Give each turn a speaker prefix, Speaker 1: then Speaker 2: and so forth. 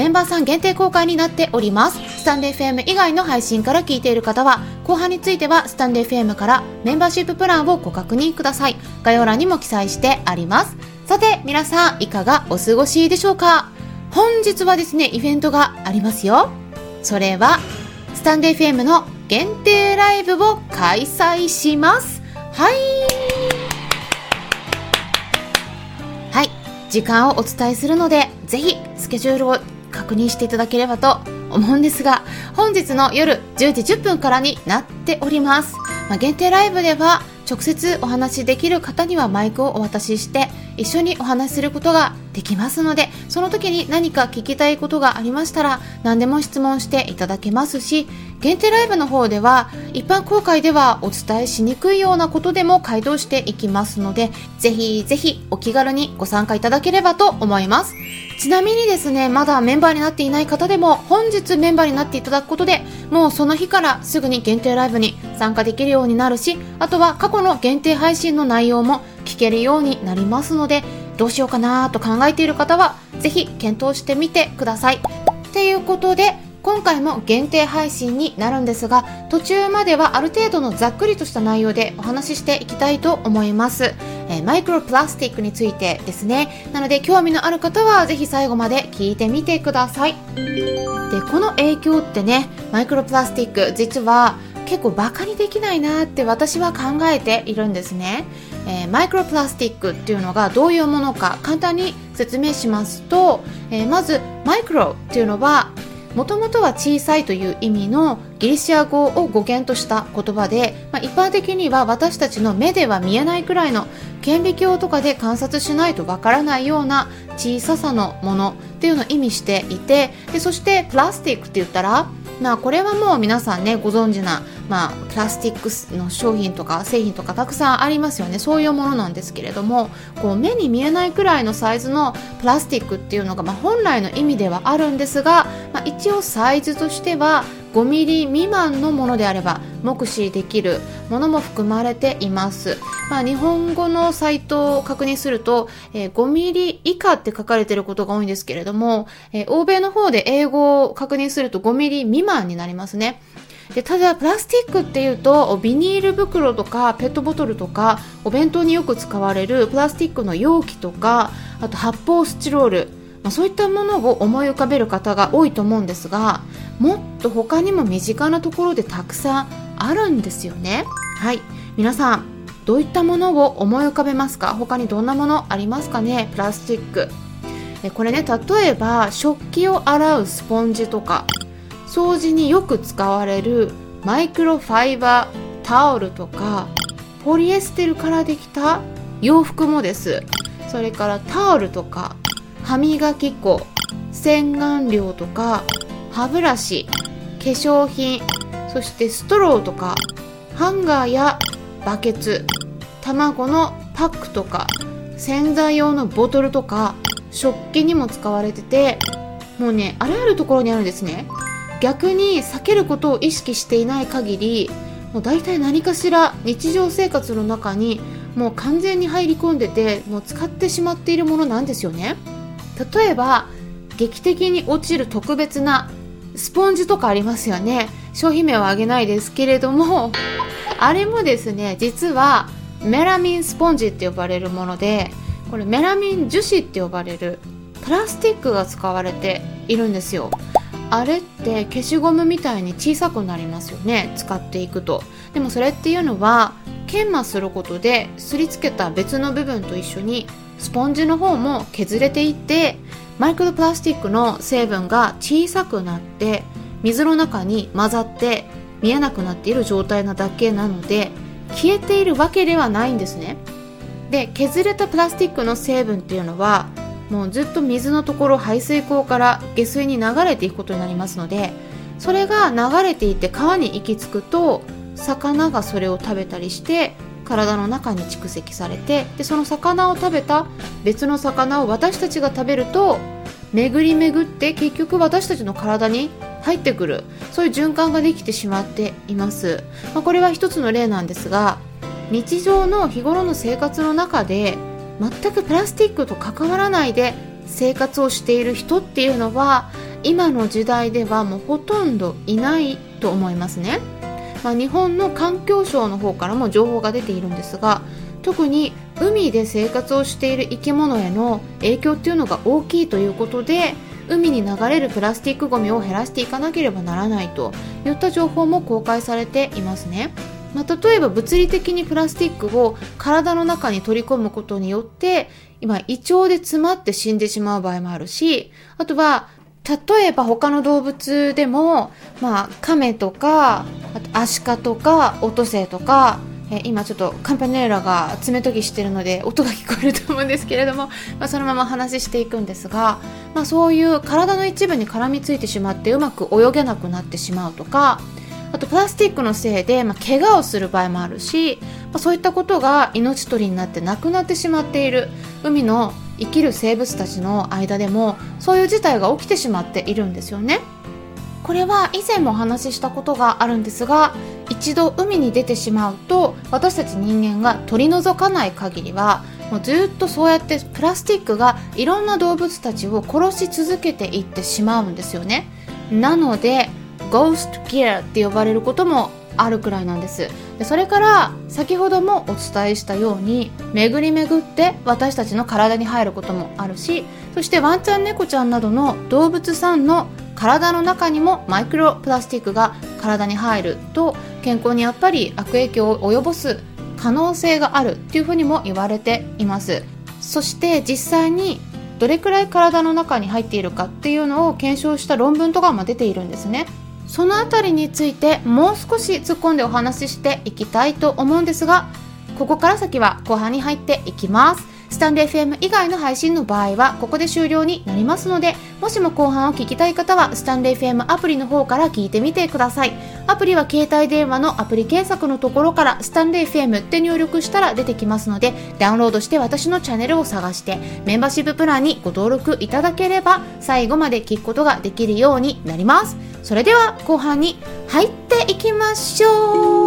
Speaker 1: メンバーさん限定公開になっております。スタンデー FM 以外の配信から聞いている方は、後半についてはスタンデー FM からメンバーシッププランをご確認ください。概要欄にも記載してあります。さて、皆さんいかがお過ごしでしょうか？本日はですね、イベントがありますよ。それは、スタンデー FM の限定ライブを開催します。はい。はい。時間をお伝えするので、ぜひスケジュールを確認していただければと思うんですが、本日の夜10時10分からになっております。まあ、限定ライブでは直接お話しできる方にはマイクをお渡しして一緒にお話しすることができますのでその時に何か聞きたいことがありましたら何でも質問していただけますし限定ライブの方では一般公開ではお伝えしにくいようなことでも回答していきますのでぜひぜひお気軽にご参加いただければと思います。ちなみにですね、まだメンバーになっていない方でも、本日メンバーになっていただくことで、もうその日からすぐに限定ライブに参加できるようになるし、あとは過去の限定配信の内容も聞けるようになりますので、どうしようかなと考えている方は、ぜひ検討してみてください。っていうことで、今回も限定配信になるんですが途中まではある程度のざっくりとした内容でお話ししていきたいと思います、えー、マイクロプラスティックについてですね。なので興味のある方はぜひ最後まで聞いてみてください。でこの影響ってねマイクロプラスティック実は結構バカにできないなって私は考えているんですね、えー、マイクロプラスティックっていうのがどういうものか簡単に説明しますと、えー、まずマイクロっていうのはもともとは小さいという意味のギリシア語を語源とした言葉で、まあ、一般的には私たちの目では見えないくらいの顕微鏡とかで観察しないとわからないような小ささのものっていうのを意味していてでそしてプラスティックって言ったらなこれはもう皆さんねご存知な、まあ、プラスチックの商品とか製品とかたくさんありますよね。そういうものなんですけれどもこう目に見えないくらいのサイズのプラスチックっていうのが、まあ、本来の意味ではあるんですが、まあ、一応サイズとしては 5mm 未満のものであれば目視できるものも含まれています、まあ、日本語のサイトを確認すると、えー、5ミリ以下って書かれていることが多いんですけれども、えー、欧米の方で英語を確認すると5ミリ未満になりますね。でただプラスチックっていうとビニール袋とかペットボトルとかお弁当によく使われるプラスチックの容器とかあと発泡スチロールまあ、そういったものを思い浮かべる方が多いと思うんですがもっと他にも身近なところでたくさんあるんですよね。はい。皆さんどういったものを思い浮かべますか？他にどんなものありますかね？プラスチック。これね例えば食器を洗うスポンジとか掃除によく使われるマイクロファイバータオルとかポリエステルからできた洋服もです。それからタオルとか歯磨き粉洗顔料とか歯ブラシ化粧品そしてストローとかハンガーやバケツ卵のパックとか洗剤用のボトルとか食器にも使われててもうねあらゆるところにあるんですね。逆に避けることを意識していない限りもう大体何かしら日常生活の中にもう完全に入り込んでてもう使ってしまっているものなんですよね。例えば劇的に落ちる特別なスポンジとかありますよね。商品名は挙げないですけれども あれもですね実はメラミンスポンジって呼ばれるものでこれメラミン樹脂って呼ばれるプラスチックが使われているんですよ。あれって消しゴムみたいに小さくなりますよね使っていくと。でもそれっていうのは研磨することですりつけた別の部分と一緒にスポンジの方も削れていってマイクロプラスチックの成分が小さくなって水の中に混ざって見えなくなっている状態なだけなので消えているわけではないんですね。で削れたプラスチックの成分っていうのはもうずっと水のところ排水口から下水に流れていくことになりますのでそれが流れていって川に行き着くと魚がそれを食べたりして体の中に蓄積されてでその魚を食べた別の魚を私たちが食べると巡り巡って結局私たちの体に入ってくる。そういう循環ができてしまっています、まあ、これは一つの例なんですが日常の日頃の生活の中で全くプラスチックと関わらないで生活をしている人っていうのは今の時代ではもうほとんどいないと思いますね、まあ、日本の環境省の方からも情報が出ているんですが特に海で生活をしている生き物への影響っていうのが大きいということで海に流れるプラスチックごみを減らしていかなければならないといった情報も公開されていますね。まあ、例えば物理的にプラスチックを体の中に取り込むことによって今胃腸で詰まって死んでしまう場合もあるしあとは例えば他の動物でも、まあ、亀とかあとアシカとかオトセイとかえ今ちょっとカンパネラが爪研ぎしてるので音が聞こえると思うんですけれども、まあ、そのまま話していくんですが、まあ、そういう体の一部に絡みついてしまってうまく泳げなくなってしまうとかあとプラスチックのせいで、まあ、怪我をする場合もあるし、まあ、そういったことが命取りになって亡くなってしまっている海の生きる生物たちの間でもそういう事態が起きてしまっているんですよね。これは以前もお話ししたことがあるんですが一度海に出てしまうと私たち人間が取り除かない限りはもうずっとそうやってプラスチックがいろんな動物たちを殺し続けていってしまうんですよね。なのでゴーストギアって呼ばれることもあるくらいなんです。でそれから先ほどもお伝えしたように巡り巡って私たちの体に入ることもあるしそしてワンちゃん猫ちゃんなどの動物さんの体の中にもマイクロプラスチックが体に入ると健康にやっぱり悪影響を及ぼす可能性があるっていうふうにも言われています。そして実際にどれくらい体の中に入っているかっていうのを検証した論文とかも出ているんですね。その辺りについてもう少し突っ込んでお話ししていきたいと思うんですがここから先は後半に入っていきます。スタンレー FM 以外の配信の場合はここで終了になりますのでもしも後半を聞きたい方はスタンレー FM アプリの方から聞いてみてください。アプリは携帯電話のアプリ検索のところからスタンレー FM って入力したら出てきますのでダウンロードして私のチャンネルを探してメンバーシッププランにご登録いただければ最後まで聞くことができるようになります。それでは後半に入っていきましょう。